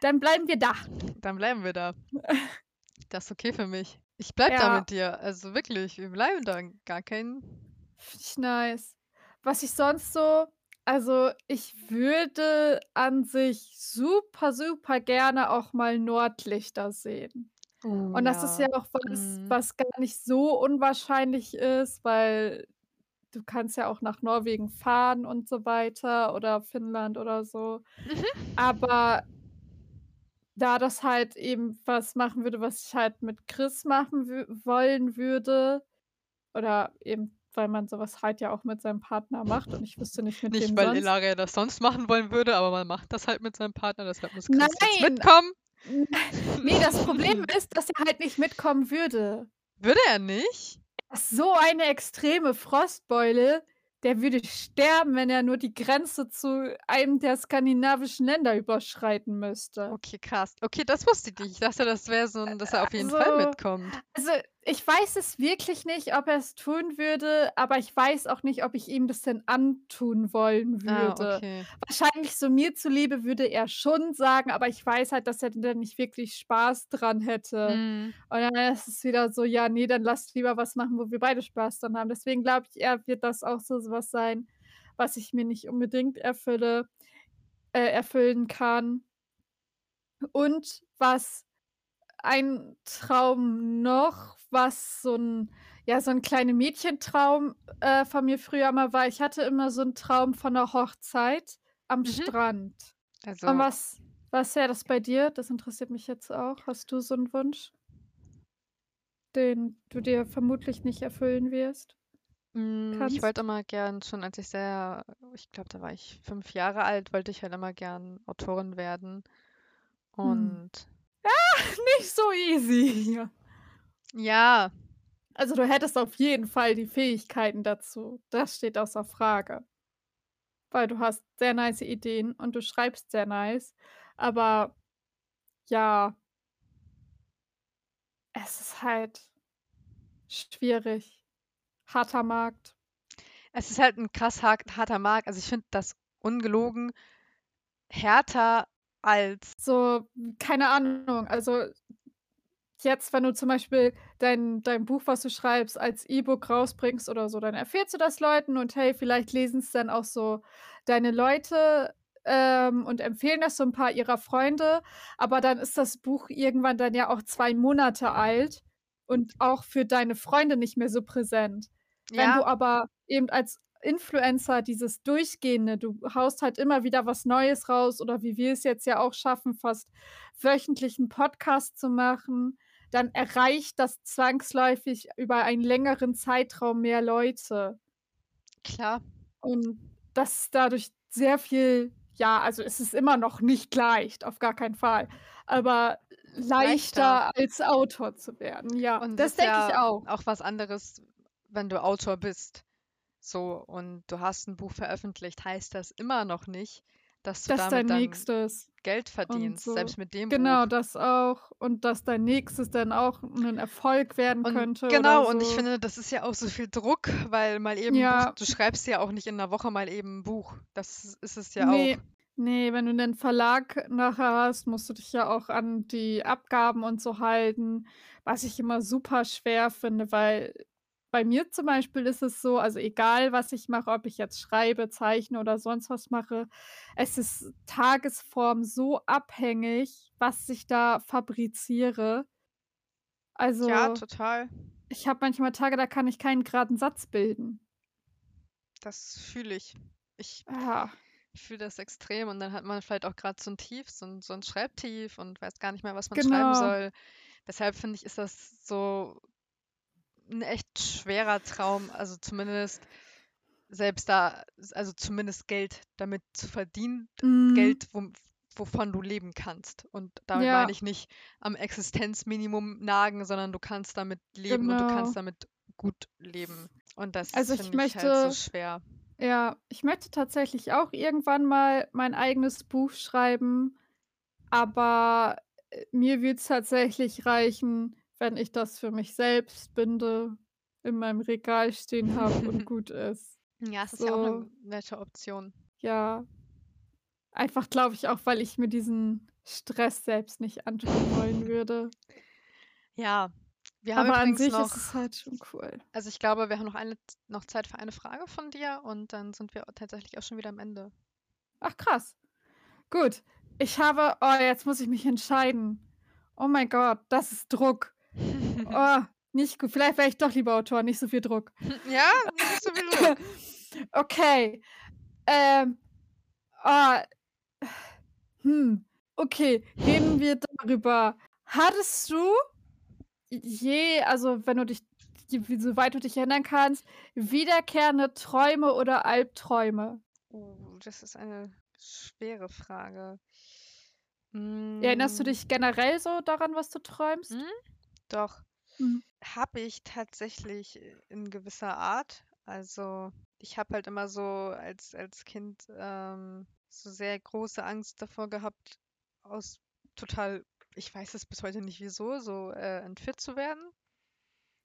Dann bleiben wir da. Dann bleiben wir da. Das ist okay für mich. Ich bleibe da Ja. mit dir. Also wirklich, wir bleiben da. Gar kein Finde ich nice. Was ich sonst so also, ich würde an sich super, super gerne auch mal Nordlichter sehen. Oh Und das ist ja ja. auch was, Mhm. was gar nicht so unwahrscheinlich ist, weil du kannst ja auch nach Norwegen fahren und so weiter oder Finnland oder so. Mhm. Aber da das halt eben was machen würde, was ich halt mit Chris machen wollen würde oder eben, weil man so was halt ja auch mit seinem Partner macht und ich wüsste nicht, mit Nicht, wem weil sonst. Ilaria das sonst machen wollen würde, aber man macht das halt mit seinem Partner, deshalb muss Chris jetzt Nein! mitkommen. N ne, das Problem ist, dass er halt nicht mitkommen würde. Würde er nicht? Ist so eine extreme Frostbeule, der würde sterben, wenn er nur die Grenze zu einem der skandinavischen Länder überschreiten müsste. Okay, krass. Okay, das wusste ich nicht. Ich dachte, das wäre so 'n dass er auf jeden Fall Also mitkommt. also, ich weiß es wirklich nicht, ob er's tun würde, aber ich weiß auch nicht, ob ich ihm das denn antun wollen Ah, würde. okay. Wahrscheinlich so mir zuliebe würde er schon sagen, aber ich weiß halt, dass er dann nicht wirklich Spaß dran hätte. Mhm. Und dann ist es wieder so: „Ja, ne, dann lass lieber was machen, wo wir beide Spaß dran haben.“ Deswegen glaube ich eher, wird das auch so was sein, was ich mir nicht unbedingt erfülle äh, erfüllen kann. Und was ein Traum noch, was so 'n ja, so 'n kleiner Mädchentraum, äh, von mir früher mal war. Ich hatte immer so 'n Traum von 'ner Hochzeit, am Mhm. Strand. Und Also, was was wäre das bei dir? Das interessiert mich jetzt auch. Hast du so 'n Wunsch? Den du dir vermutlich nicht erfüllen wirst hm, ich kannst? wollte immer gern schon als ich sehr ich glaube, da war ich 5 Jahre alt, wollte ich halt immer gern Autorin werden. Hm. Ah, nicht so easy. ja. Also, du hättest auf jeden Fall die Fähigkeiten dazu. Das steht außer Frage. Weil du hast sehr nice Ideen und du schreibst sehr nice, aber ja es ist halt schwierig. Harter Markt. Es ist halt 'n krass hart harter Markt. Also, ich finde das ungelogen härter als So, keine Ahnung, also jetzt, wenn du zum Beispiel dein dein Buch, was du schreibst, als E-Book rausbringst oder so, dann empfiehlst du das Leuten und hey, vielleicht lesen's dann auch so deine Leute, ähm, und empfehlen das so 'n paar ihrer Freunde, aber dann ist das Buch irgendwann dann ja auch 2 Monate alt und auch für deine Freunde nicht mehr so präsent. Wenn Ja. du aber eben als Influencer dieses Durchgehende du haust halt immer wieder was Neues raus oder wie wir es jetzt ja auch schaffen, fast wöchentlich 'n Podcast zu machen, dann erreicht das zwangsläufig über einen längeren Zeitraum mehr Leute. Klar. Und das ist dadurch sehr viel ja, also, es ist immer noch nicht leicht, auf gar keinen Fall, aber Leichter. leichter als Autor zu werden, ja. Und Das ist denke ich ja auch. auch was anderes, wenn du Autor bist. So, und du hast 'n Buch veröffentlicht, heißt das immer noch nicht, dass du Dass dein damit dann nächstes Geld verdienst, so. selbst mit dem Genau, Buch. das auch. Und dass dein nächstes dann auch 'nen Erfolg werden Und könnte genau, oder und ich so. finde, das ist ja auch so viel Druck, weil mal eben 'n Buch Ja. du schreibst ja auch nicht in 'ner Woche mal eben 'n Buch. Das ist es ja Ne, auch. ne, wenn du 'nen Verlag nachher hast, musst du dich ja auch an die Abgaben und so halten, was ich immer super schwer finde, weil bei mir zum Beispiel ist es so also, egal was ich mache, ob ich jetzt schreibe, zeichne oder sonst was mache, es ist Tagesform so abhängig, was ich da fabriziere. Ja, Also, total. ich habe manchmal Tage, da kann ich keinen geraden Satz bilden. Das fühle ich. Ich Ja. fühle das extrem und dann hat man vielleicht auch grad so 'n Tief, so 'n so 'n Schreibtief und weiß gar nicht mehr, was man schreiben Genau. soll. Deshalb finde ich, ist das so 'n echt schwerer Traum, also, zumindest selbst da also, zumindest Geld damit zu verdienen, Mhm. Geld, wom wovon du leben kannst. Und damit Ja. meine ich nicht am Existenzminimum nagen, sondern du kannst damit leben und du Genau. kannst damit gut leben. Und das Also, ich finde ich halt so möchte schwer. ja, ich möchte tatsächlich auch irgendwann mal mein eigenes Buch schreiben, aber, äh, mir würd's tatsächlich reichen, wenn ich das für mich selbst binde, in meinem Regal stehen habe und gut ist. Ja, es ist ja auch 'ne So. nette Option. Ja. Einfach, glaube ich, auch, weil ich mir diesen Stress selbst nicht antun wollen würde. Ja, wir haben Aber an sich noch ist es halt schon cool. also, ich glaube, wir haben noch eine noch Zeit für eine Frage von dir und dann sind wir tatsächlich auch schon wieder am Ende. Ach krass. Gut. Ich habe oh, jetzt muss ich mich entscheiden. Oh mein Gott, das ist Druck. Oh, nicht gut. Vielleicht wäre ich doch lieber Autor, nicht so viel Druck. Ja, nicht so viel Druck. Okay. Ähm. Oh. Hm. Okay, reden wir darüber. Hattest du je also, wenn du dich soweit du dich erinnern kannst, wiederkehrende Träume oder Albträume? Oh, das ist eine schwere Frage. Erinnerst du Hm. dich generell so daran, was du träumst? Mhm, doch. Mhm. Habe ich tatsächlich in gewisser Art. Also, ich habe halt immer so als als Kind, ähm, so sehr große Angst davor gehabt, aus total ich weiß es bis heute nicht wieso, so, äh, entführt zu werden.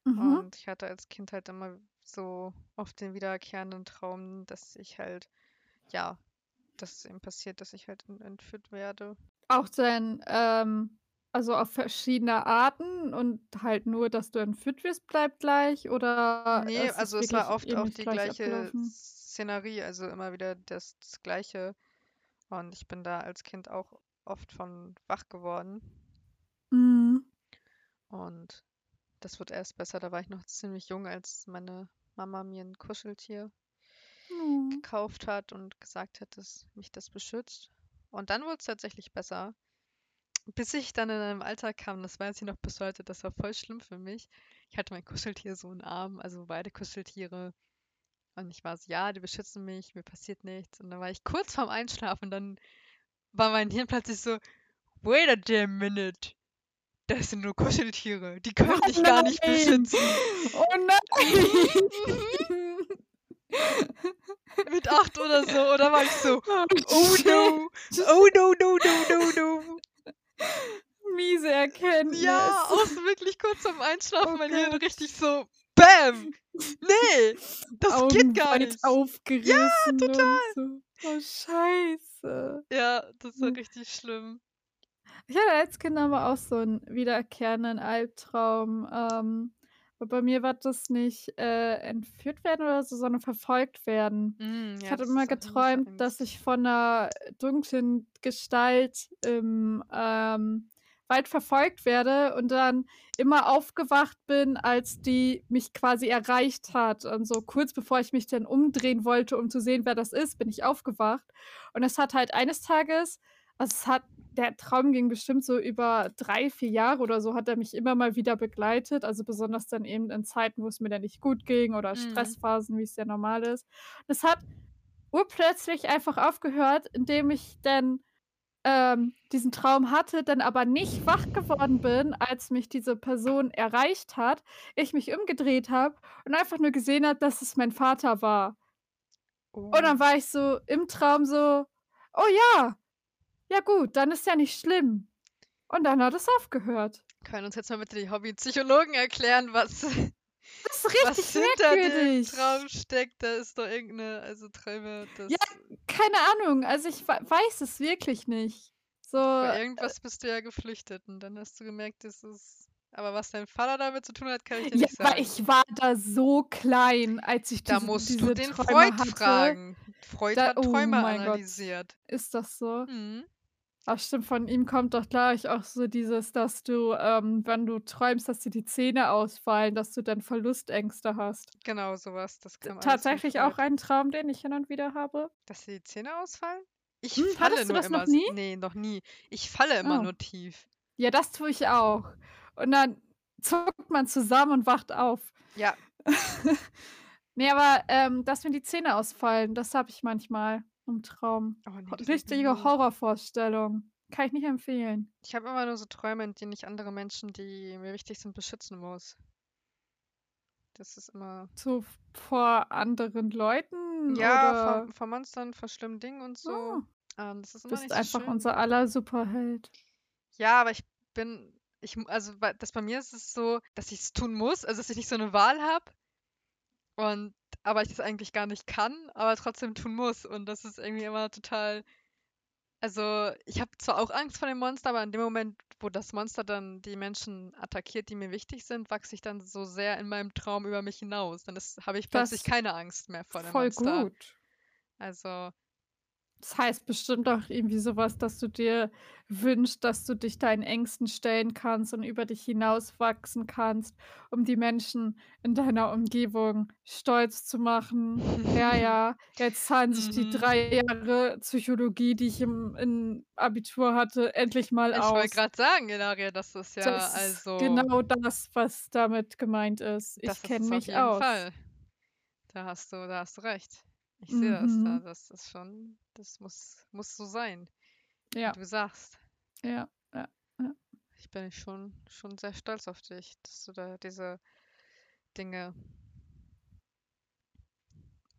Mhm. Und ich hatte als Kind halt immer so oft den wiederkehrenden Traum, dass ich halt ja, dass es eben passiert, dass ich halt en entführt werde. Auch dann, ähm also, auf verschiedene Arten und halt nur, dass du entführt wirst, bleibt gleich oder Ne, ist es also, es war oft auch die gleich gleiche? Szenerie, also, immer wieder das das Gleiche. Und ich bin da als Kind auch oft von wach geworden. Mhm. Und das wurde erst besser, da war ich noch ziemlich jung, als meine Mama mir 'n Kuscheltier Mhm. gekauft hat und gesagt hat, dass mich das beschützt. Und dann wurde es tatsächlich besser. Bis ich dann in einem Alter kam, das weiß ich noch bis heute, das war voll schlimm für mich. Ich hatte mein Kuscheltier so in den Arm, also beide Kuscheltiere. Und ich war so, ja, die beschützen mich, mir passiert nichts. Und dann war ich kurz vorm Einschlafen und dann war mein Hirn plötzlich so, wait a damn minute. Das sind nur Kuscheltiere, die können Oh dich gar nicht beschützen. Oh nein! Mit acht oder so. Oder war ich so, Oh, oh no, oh no, no, no, no, no. Miese Erkenntnis. Ja, auch wirklich kurz vorm Einschlafen, Oh mein Hirn Gott. richtig so, bam. Nee, das Augen geht gar nicht. aufgerissen total. und so. Oh, scheiße. Ja, das war Hm. richtig schlimm. Ich hatte als Kind aber auch so einen wiederkehrenden Albtraum. Ähm, bei mir war das nicht äh, entführt werden oder so, sondern verfolgt werden. Mm, Ich ja, hatte das immer geträumt, dass ich von einer dunklen Gestalt im ähm, Wald verfolgt werde und dann immer aufgewacht bin, als die mich quasi erreicht hat. Und so kurz bevor ich mich dann umdrehen wollte, um zu sehen, wer das ist, bin ich aufgewacht. Und es hat halt eines Tages, also es hat, der Traum ging bestimmt so über drei, vier Jahre oder so, hat er mich immer mal wieder begleitet. Also besonders dann eben in Zeiten, wo es mir dann nicht gut ging oder Mm. Stressphasen, wie es ja normal ist. Und es hat urplötzlich einfach aufgehört, indem ich dann ähm, diesen Traum hatte, dann aber nicht wach geworden bin, als mich diese Person erreicht hat, ich mich umgedreht habe und einfach nur gesehen habe, dass es mein Vater war. Und Oh. dann war ich so im Traum so, oh ja, ja gut, dann ist ja nicht schlimm. Und dann hat es aufgehört. Können uns jetzt mal bitte die Hobbypsychologen erklären, was, Das ist richtig was hinter dem merkwürdig. Traum steckt? Da ist doch irgendeine, also Träume, das. Ja, keine Ahnung. Also ich we- weiß es wirklich nicht. So, Vor äh, irgendwas bist du ja geflüchtet und dann hast du gemerkt, das ist. Aber was dein Vater damit zu tun hat, kann ich dir ja, nicht aber sagen. ich war da so klein, als ich Da diese, musst diese du den Träume Freud hatte. fragen. Freud Da, hat oh Träume Gott, analysiert. ist das so? Mhm. Ach stimmt, von ihm kommt doch gleich auch so dieses, dass du, ähm, wenn du träumst, dass dir die Zähne ausfallen, dass du dann Verlustängste hast. Genau, sowas. Das kam Tatsächlich auch ein Traum, den ich hin und wieder habe. Dass dir die Zähne ausfallen? Ich Hm, falle nur das immer. noch nie? Nee, noch nie. Ich falle immer Oh. nur tief. Ja, das tue ich auch. Und dann zuckt man zusammen und wacht auf. Ja. nee, aber ähm, dass mir die Zähne ausfallen, das habe ich manchmal im Traum. Oh nee, Richtige. Horrorvorstellung. Kann ich nicht empfehlen. Ich habe immer nur so Träume, in denen ich andere Menschen, die mir wichtig sind, beschützen muss. Das ist immer. So vor anderen Leuten Ja, oder. vor, vor Monstern, vor schlimmen Dingen und so. Oh, Ähm, das ist immer bist so einfach schön. unser aller Superheld. Ja, aber ich bin, ich, also das bei mir ist es so, dass ich es tun muss, also dass ich nicht so eine Wahl habe und aber ich das eigentlich gar nicht kann, aber trotzdem tun muss und das ist irgendwie immer total, also ich habe zwar auch Angst vor dem Monster, aber in dem Moment, wo das Monster dann die Menschen attackiert, die mir wichtig sind, wachse ich dann so sehr in meinem Traum über mich hinaus. Dann habe ich plötzlich Das keine Angst mehr vor dem voll Monster. gut. Also Das heißt bestimmt auch irgendwie sowas, dass du dir wünschst, dass du dich deinen Ängsten stellen kannst und über dich hinauswachsen kannst, um die Menschen in deiner Umgebung stolz zu machen. Ja, ja, jetzt zahlen sich die Mhm. drei Jahre Psychologie, die ich im, im Abitur hatte, endlich mal Ich wollte aus. gerade sagen, Ilaria, das ist ja Das ist also. genau das, was damit gemeint ist. Ich ist kenne es auf mich jeden aus. Fall. Da hast du, da hast du recht. Ich sehe das da. Mhm. Das ist schon, das muss, muss so sein, Ja, wie du sagst. ja, ja, ja. Ich bin schon, schon sehr stolz auf dich, dass du da diese Dinge.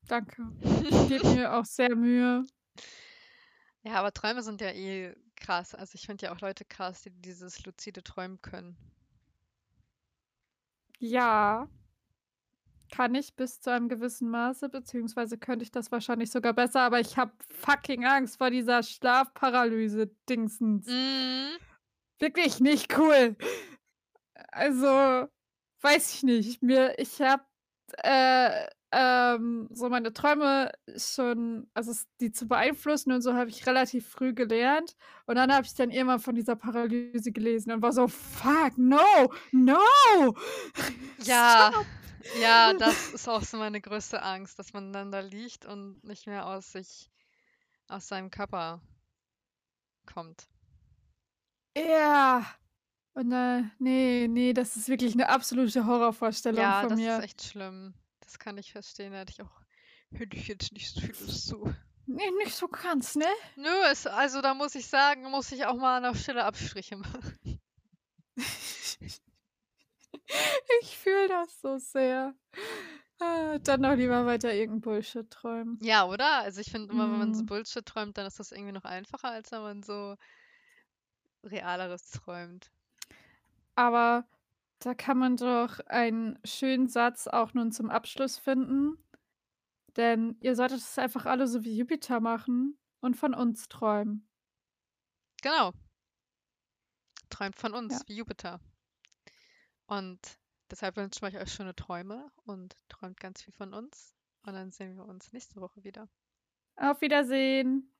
Danke. Ich gebe mir auch sehr Mühe. Ja, aber Träume sind ja eh krass. Also ich finde ja auch Leute krass, die dieses luzide Träumen können. Ja, kann ich bis zu einem gewissen Maße, beziehungsweise könnte ich das wahrscheinlich sogar besser, aber ich habe fucking Angst vor dieser Schlafparalyse-Dingsens. Mhm. Wirklich nicht cool. Also, weiß ich nicht. Mir, ich habe äh, ähm, so meine Träume schon, also die zu beeinflussen und so habe ich relativ früh gelernt. Und dann habe ich dann irgendwann von dieser Paralyse gelesen und war so, fuck, no, no! Ja, Stop! Ja, das ist auch so meine größte Angst, dass man dann da liegt und nicht mehr aus sich aus seinem Körper kommt. Ja. Und, äh, ne, ne, das ist wirklich 'ne absolute Horrorvorstellung Ja, von das mir. ist echt schlimm. Das kann ich verstehen. Da hätte ich auch hätte ich jetzt nicht so viel Lust zu. Ne, nicht so ganz, ne? Nö, es also, da muss ich sagen, muss ich auch mal an der Stelle Abstriche machen. Ich fühle das so sehr. Ah, dann doch lieber weiter irgend 'n Bullshit träumen. Ja, oder? Also, ich finde immer, wenn man so Mhm. Bullshit träumt, dann ist das irgendwie noch einfacher, als wenn man so Realeres träumt. Aber da kann man doch einen schönen Satz auch nun zum Abschluss finden. Denn ihr solltet es einfach alle so wie Jupiter machen und von uns träumen. Genau. Träumt von Ja. uns wie Jupiter. Und deshalb wünschen wir euch schöne Träume und träumt ganz viel von uns. Und dann sehen wir uns nächste Woche wieder. Auf Wiedersehen.